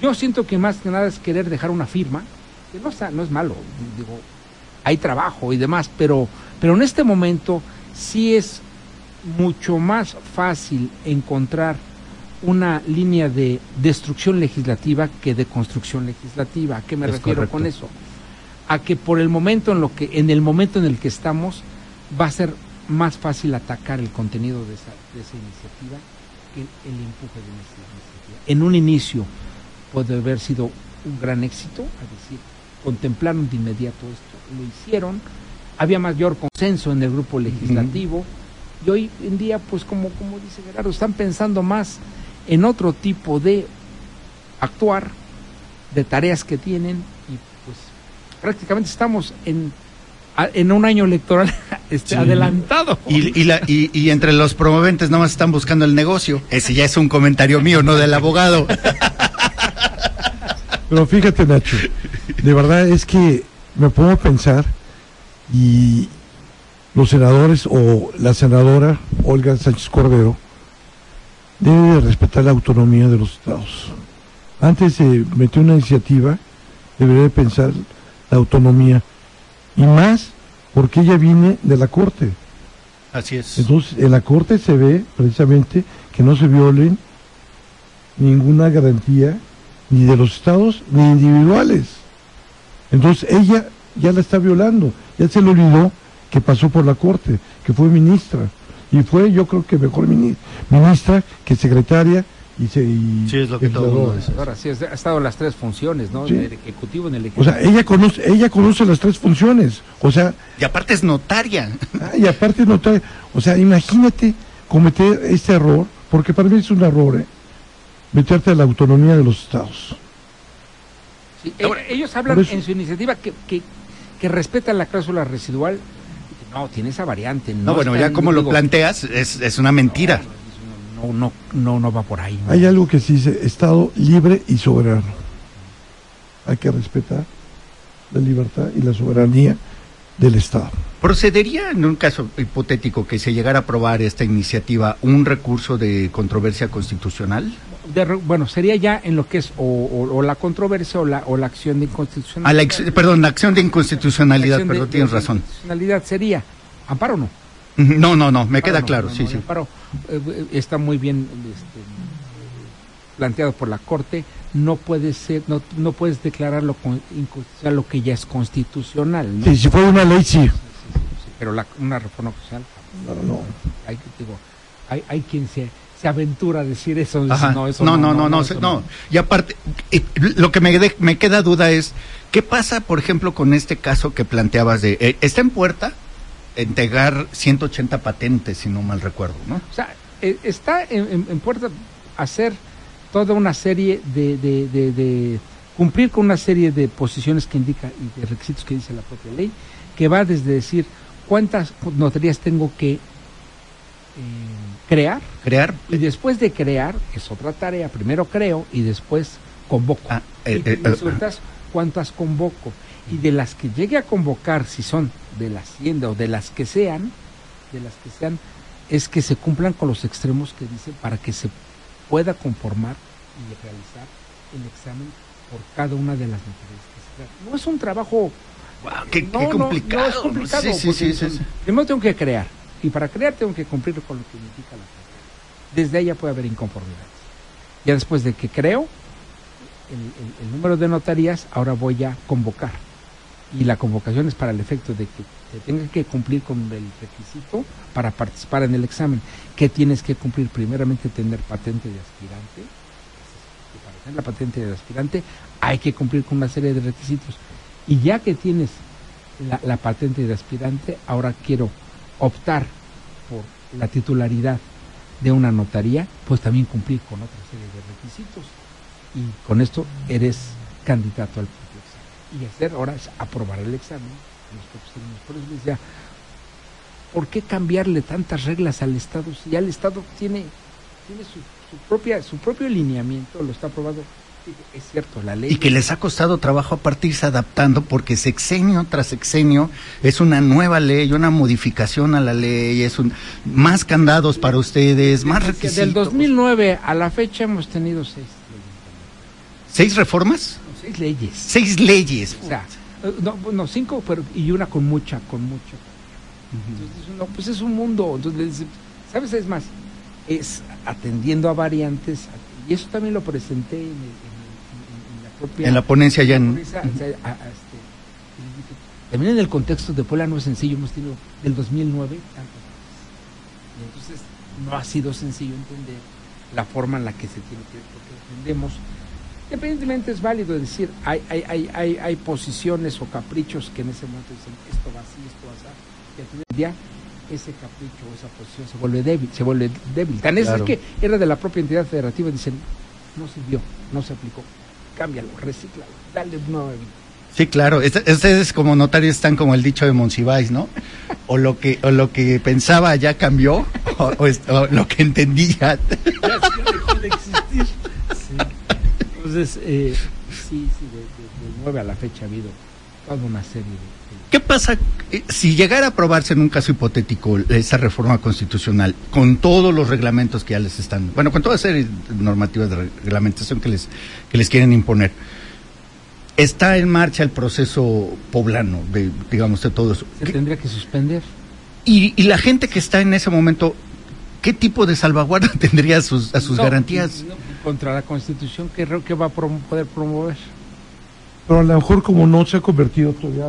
Yo siento que más que nada es querer dejar una firma, que no, está, no es malo, digo, hay trabajo y demás, pero, pero en este momento sí es mucho más fácil encontrar una línea de destrucción legislativa que de construcción legislativa. ¿A qué me Es refiero correcto. con eso? A que por el momento en lo que en el momento en el que estamos va a ser más fácil atacar el contenido de esa, de esa iniciativa que el empuje de esa iniciativa. En un inicio puede haber sido un gran éxito, es decir, contemplaron de inmediato esto, lo hicieron, había mayor consenso en el grupo legislativo y hoy en día, pues como, como dice Gerardo, están pensando más en otro tipo de actuar, de tareas que tienen y pues prácticamente estamos en, en un año electoral este, adelantado. Y, y, la- y- y entre los promoventes nada más están buscando el negocio. Ese ya es un comentario mío, no del abogado. Pero fíjate, Nacho, de verdad es que me pongo a pensar y los senadores o la senadora Olga Sánchez Cordero debe de respetar la autonomía de los estados. Antes de meter una iniciativa, debería de pensar la autonomía. Y más porque ella viene de la Corte. Así es. Entonces, en la Corte se ve precisamente que no se violen ninguna garantía ni de los estados ni individuales. Entonces ella ya la está violando, ya se le olvidó que pasó por la corte, que fue ministra. Y fue yo creo que mejor mini- ministra que secretaria y, se, y Sí, es lo que todo el mundo legisladora. dice. Ahora sí, ha estado en las tres funciones, ¿no? Sí. En el ejecutivo, en el O ejecutivo. sea, ella conoce, ella conoce las tres funciones. O sea, Y aparte es notaria. ah, y aparte no trae, o sea, imagínate cometer este error, porque para mí es un error, ¿eh? meterte a la autonomía de los estados. Sí, e- ellos hablan en su iniciativa que, que, que respetan la cláusula residual. No, tiene esa variante. No, No, bueno, ya como lo planteas, es, es una mentira. No, no, no, no va por ahí. ¿no? Hay algo que se dice Estado libre y soberano. Hay que respetar la libertad y la soberanía del Estado. ¿Procedería en un caso hipotético que se llegara a aprobar esta iniciativa un recurso de controversia constitucional? De bueno, sería ya en lo que es o, o- o la controversia o la, o la acción de A inconstitucionalidad. la ex- perdón, la acción de inconstitucionalidad, acción perdón, de tienes razón. inconstitucionalidad sería amparo o no. No, no, no, me Amparo queda no, claro, no, sí, no, sí. amparo, eh, está muy bien este, planteado por la Corte. No puede ser, no, no puedes declararlo con- inconstitucional lo que ya es constitucional, ¿no? Sí, si fuera una ley, sí. Sí, pero la- una reforma constitucional, No, no. hay, digo, hay, hay quien se, se aventura a decir eso. Ajá. No, eso no, no, no, no, eso no. Y aparte, eh, lo que me, de- me queda duda es, ¿qué pasa, por ejemplo, con este caso que planteabas de, eh, está en puerta entregar 180 patentes, si no mal recuerdo, ¿no? O sea, eh, está en, en- en puerta hacer toda una serie de, de- de- de- cumplir con una serie de posiciones que indica y de requisitos que dice la propia ley, que va desde decir cuántas notarías tengo que eh, crear Crear. y después de crear es otra tarea, primero creo y después convoco. Ah, eh, y eh, y eh, resultas cuántas convoco. Y de las que llegue a convocar, si son de la hacienda o de las que sean, de las que sean, es que se cumplan con los extremos que dicen para que se pueda conformar y realizar el examen por cada una de las notarías que se. No es un trabajo Guau, qué, no, qué no, complicado. No, es complicado. Sí, sí, porque sí, sí, sí. Primero tengo que crear. Y para crear tengo que cumplir con lo que indica la ley. Desde ya puede haber inconformidades. Ya después de que creo el, número de notarías, ahora voy a convocar. Y la convocación es para el efecto de que te tenga que cumplir con el requisito para participar en el examen. que tienes que cumplir? Primeramente tener patente de aspirante. Y para tener la patente de aspirante hay que cumplir con una serie de requisitos. Y ya que tienes la patente de aspirante, ahora quiero optar por la titularidad de una notaría, pues también cumplir con otra serie de requisitos. Y con esto eres candidato al propio examen. Y hacer ahora es aprobar el examen en los propios. Por eso les decía, ¿por qué cambiarle tantas reglas al Estado si ya el Estado tiene, tiene su, su propia, su propio lineamiento, lo está aprobado? Es cierto, la ley. Y que les ha costado trabajo aparte irse adaptando porque sexenio tras sexenio es una nueva ley, una modificación a la ley, es un más candados para ustedes, más Desde requisitos. Del 2009 a la fecha hemos tenido seis. ¿Seis reformas? Seis leyes. Seis leyes. O sea, eh, no, no, cinco, pero y una con mucha, con mucho. Entonces, no, pues es un mundo. Entonces, ¿sabes? Es más, es atendiendo a variantes, y eso también lo presenté en, el- en el- en- en la propia. En la ponencia ya en... ponencia, o sea, a- a este, también en el contexto de Puebla no es sencillo, hemos tenido del 2009 tantas cosas. Y entonces no ha sido sencillo entender la forma en la que se tiene que, porque entendemos Independientemente es válido decir, hay, hay, hay, hay, hay posiciones o caprichos que en ese momento dicen esto va así, esto va así, y al final del día ese capricho o esa posición se vuelve débil, se vuelve débil. Tan es Claro. que era de la propia entidad federativa, dicen, no sirvió, no se aplicó, cámbialo, recíclalo, dale nueva vida. Sí, claro. Es- Ustedes como notarios están como el dicho de Monsiváis, ¿no? O lo que o lo que pensaba ya cambió, o, o o lo que entendí ya. Dejó de existir. Entonces, eh, sí, sí, de, de, de 9 a la fecha ha habido toda una serie de... ¿Qué pasa eh, si llegara a aprobarse en un caso hipotético esa reforma constitucional con todos los reglamentos que ya les están, bueno, con toda serie de normativas de reglamentación que les que les quieren imponer? Está en marcha el proceso poblano de digamos de todo eso. se ¿Qué- tendría que suspender. Y, y la gente que está en ese momento, ¿qué tipo de salvaguarda tendría a sus, a sus No, garantías? no, contra la Constitución, ¿qué, qué va a prom- poder promover? Pero a lo mejor como no se ha convertido todavía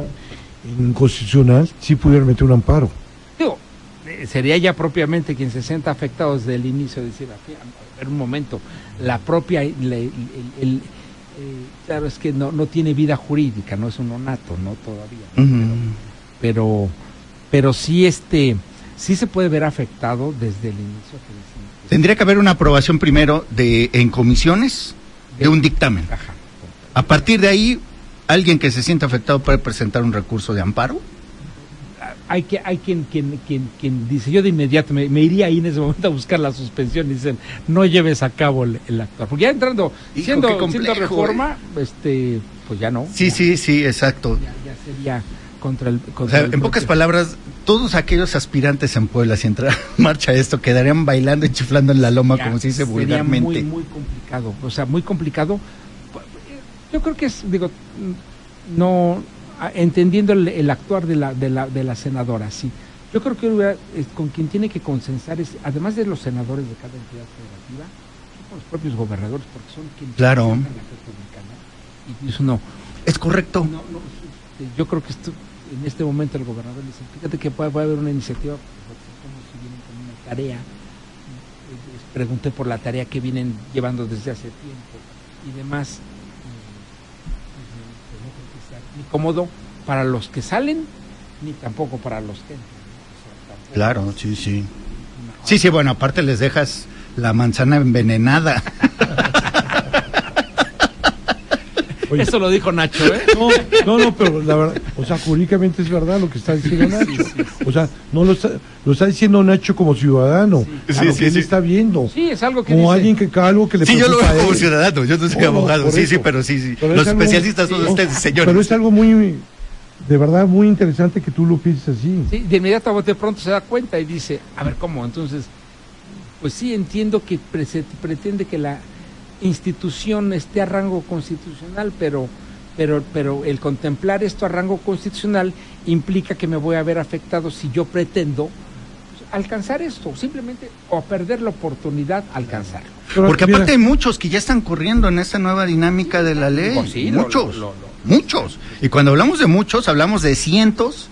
en constitucional, sí pudieran meter un amparo. Digo, eh, sería ya propiamente quien se sienta afectado desde el inicio, decir, ver un momento, la propia, le- el- el- eh, claro, es que no, no tiene vida jurídica, no es un onato, no todavía. Pero, pero sí este, sí se puede ver afectado desde el inicio. que Tendría que haber una aprobación primero de en comisiones de un dictamen. Ajá. A partir de ahí, alguien que se sienta afectado puede presentar un recurso de amparo. hay que hay quien quien quien quien dice yo de inmediato me, me iría ahí en ese momento a buscar la suspensión y dicen no lleves a cabo el, el actuar porque ya entrando Hijo, siendo, qué siendo complejo, reforma este pues ya no Sí, ya, sí, sí, exacto. ya, ya sería contra el O contra sea, el en pocas propio- palabras, todos aquellos aspirantes en Puebla, si entrara en marcha esto, quedarían bailando y chiflando en la loma, ya como se dice sería vulgarmente. muy muy complicado o sea muy complicado yo creo que es digo no entendiendo el, el actuar de la, de la de la senadora sí yo creo que es con quien tiene que consensar es además de los senadores de cada entidad federativa son con los propios gobernadores porque son quienes Claro. la República, ¿no? y eso no Es correcto. no, no, este, yo creo que esto, en este momento el gobernador dice, fíjate que puede, puede haber una iniciativa, como si vienen con una tarea. Eh, les Pregunté por la tarea que vienen llevando desde hace tiempo y demás. y, pues, eh, pues, no creo que sea ni cómodo para los que salen, ni tampoco para los que. O sea, tampoco Claro, sí, sí. Sí, sí, bueno, aparte les dejas la manzana envenenada. Oye, Eso lo dijo Nacho, ¿eh? No, no, no, pero la verdad, o sea, jurídicamente es verdad lo que está diciendo Nacho. O sea, no lo está, lo está diciendo Nacho como ciudadano, Sí, a lo sí, que él está viendo. Sí, es algo que Como dice- alguien que algo que le Sí, yo lo veo como ciudadano, yo no soy no, abogado. Sí, sí, pero sí, sí. Pero Los es algo- especialistas son no, ustedes, señores. Pero es algo muy, de verdad, muy interesante que tú lo pienses así. Sí, de inmediato a bote pronto se da cuenta y dice, a ver, ¿cómo? Entonces, pues sí, entiendo que pre- se pretende que la institución esté a rango constitucional, pero, pero, pero el contemplar esto a rango constitucional implica que me voy a ver afectado si yo pretendo alcanzar esto, simplemente, o perder la oportunidad de alcanzarlo. Pero, Porque mira, aparte hay muchos que ya están corriendo en esta nueva dinámica de la ley. Pues sí, muchos, lo- lo- muchos. Y cuando hablamos de muchos, hablamos de cientos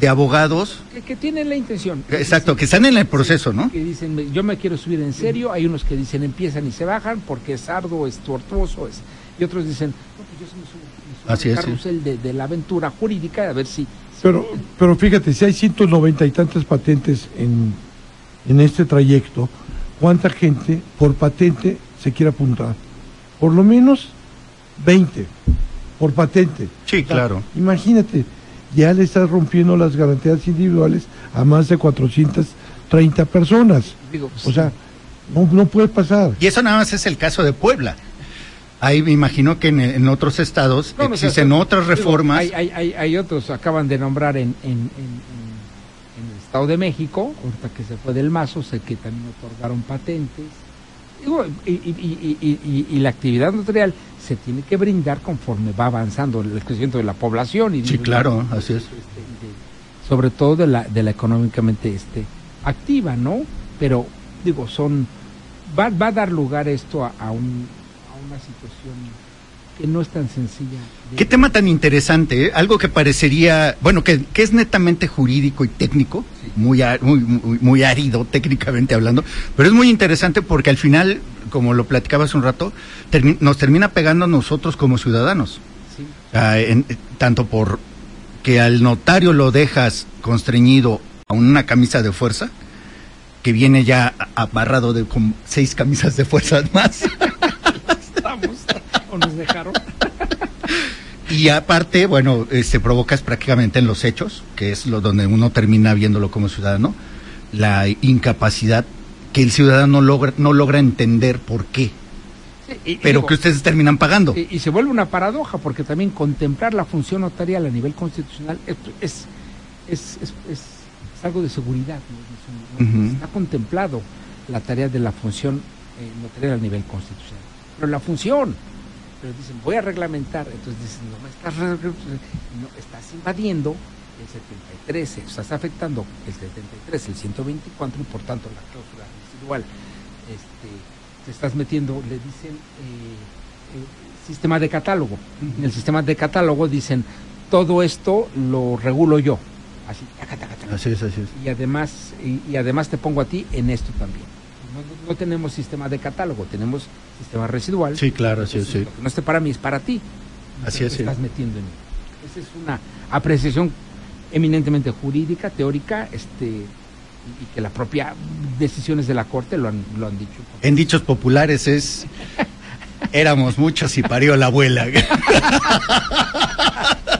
de abogados, Que, que tienen la intención. exacto, que están en el proceso, ¿no? que dicen, "Me- yo me quiero subir en serio, hay unos que dicen empiezan y se bajan porque es arduo, es tortuoso, es... y otros dicen, no, pues yo sí me subo Así es, sí. carrusel de, de la aventura jurídica, a ver si... Pero, pero fíjate, si hay 190 y tantas patentes en, en este trayecto, ¿cuánta gente por patente se quiere apuntar? Por lo menos 20 por patente. Sí, claro. Imagínate, ya le estás rompiendo las garantías individuales a más de 430 personas. Digo, pues, O sea, no, no puede pasar. Y eso nada más es el caso de Puebla. Ahí me imagino que en, en otros estados no, existen otras reformas. Hay, hay, hay, hay otros, acaban de nombrar en, en, en, el Estado de México, ahorita que se fue del mazo, sé que también otorgaron patentes. Digo, Y, y, y, y, y- y la actividad notarial se tiene que brindar conforme va avanzando el crecimiento de la población. Y Sí, digo, claro, así es. este, de- sobre todo de la, de la económicamente este, activa, ¿no? Pero, digo, son va, va a dar lugar esto a, a, un, una situación que no es tan sencilla. Qué tema tan interesante, ¿eh? algo que parecería, bueno, que, que es netamente jurídico y técnico, muy, a- muy, muy, muy árido técnicamente hablando, pero es muy interesante porque al final, como lo platicaba hace un rato, termi- nos termina pegando a nosotros como ciudadanos. Sí. Ah, en- tanto por que al notario lo dejas constreñido a una camisa de fuerza, que viene ya a- abarrado de con seis camisas de fuerza más. O nos dejaron. Y aparte, bueno, este, provocas prácticamente en los hechos, que es lo donde uno termina viéndolo como ciudadano, la incapacidad que el ciudadano logra, no logra entender por qué, Sí, y- y pero digo, que ustedes terminan pagando. Y, y se vuelve una paradoja, porque también contemplar la función notarial a nivel constitucional es, es, es, es- algo de seguridad. ¿no? Ujú. Está contemplado la tarea de la función eh, notarial a nivel constitucional. Pero la función, pero dicen, voy a reglamentar, entonces dicen, no, me estás, no, estás invadiendo el 73, o sea, está afectando el 73, el 124 y por tanto la cláusula residual. Este, te estás metiendo, le dicen, eh, eh, sistema de catálogo. En el sistema de catálogo dicen, todo esto lo regulo yo. Así, taca, taca, taca. Así es, así es. y además y, y además te pongo a ti en esto también. No, no- no tenemos sistema de catálogo, tenemos sistema residual. Sí, claro, sí, sí. Lo que no esté para mí es para ti. Así es, sí. Estás metiendo en mí. Esa es una apreciación eminentemente jurídica, teórica, este y que la propia decisiones de la corte lo han, lo han dicho. En dichos populares es éramos muchos y parió la abuela.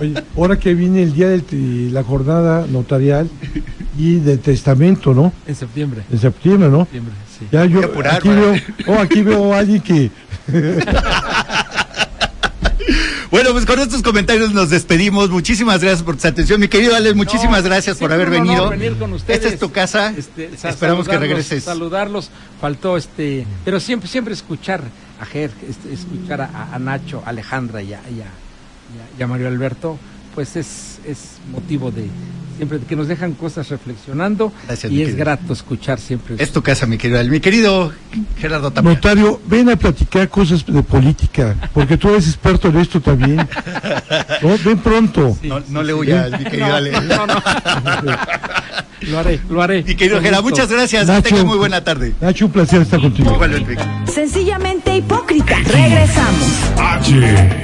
Oye, ahora que viene el día de la jornada notarial y del testamento, ¿no? En septiembre. En septiembre, ¿no? septiembre sí. Ya yo apurar, aquí veo, oh, aquí veo a alguien que Bueno, pues con estos comentarios nos despedimos. Muchísimas gracias por tu atención, mi querido Alex. Muchísimas No, gracias por haber venido. venir con ustedes. Esta es tu casa. Este, Esperamos que regreses. Saludarlos, faltó este, pero siempre, siempre escuchar a Ger, este, escuchar a, a Nacho, a Alejandra y a, y a- y a- y a Mario Alberto, pues es, es motivo de siempre que nos dejan cosas reflexionando Gracias, y es querido. grato escuchar siempre. Es tu casa, mi querido. Mi querido Gerardo Tapia. Notario, ven a platicar cosas de política, porque tú eres experto en esto también. No, ven pronto. Sí, no sí, no sí. le huyas, mi querido No, Alex. no, no. lo haré, lo haré. Mi querido Gerardo, muchas gracias. Que Nacho. tenga muy buena tarde. Nacho, un placer estar contigo. Sencillamente hipócrita. Regresamos. H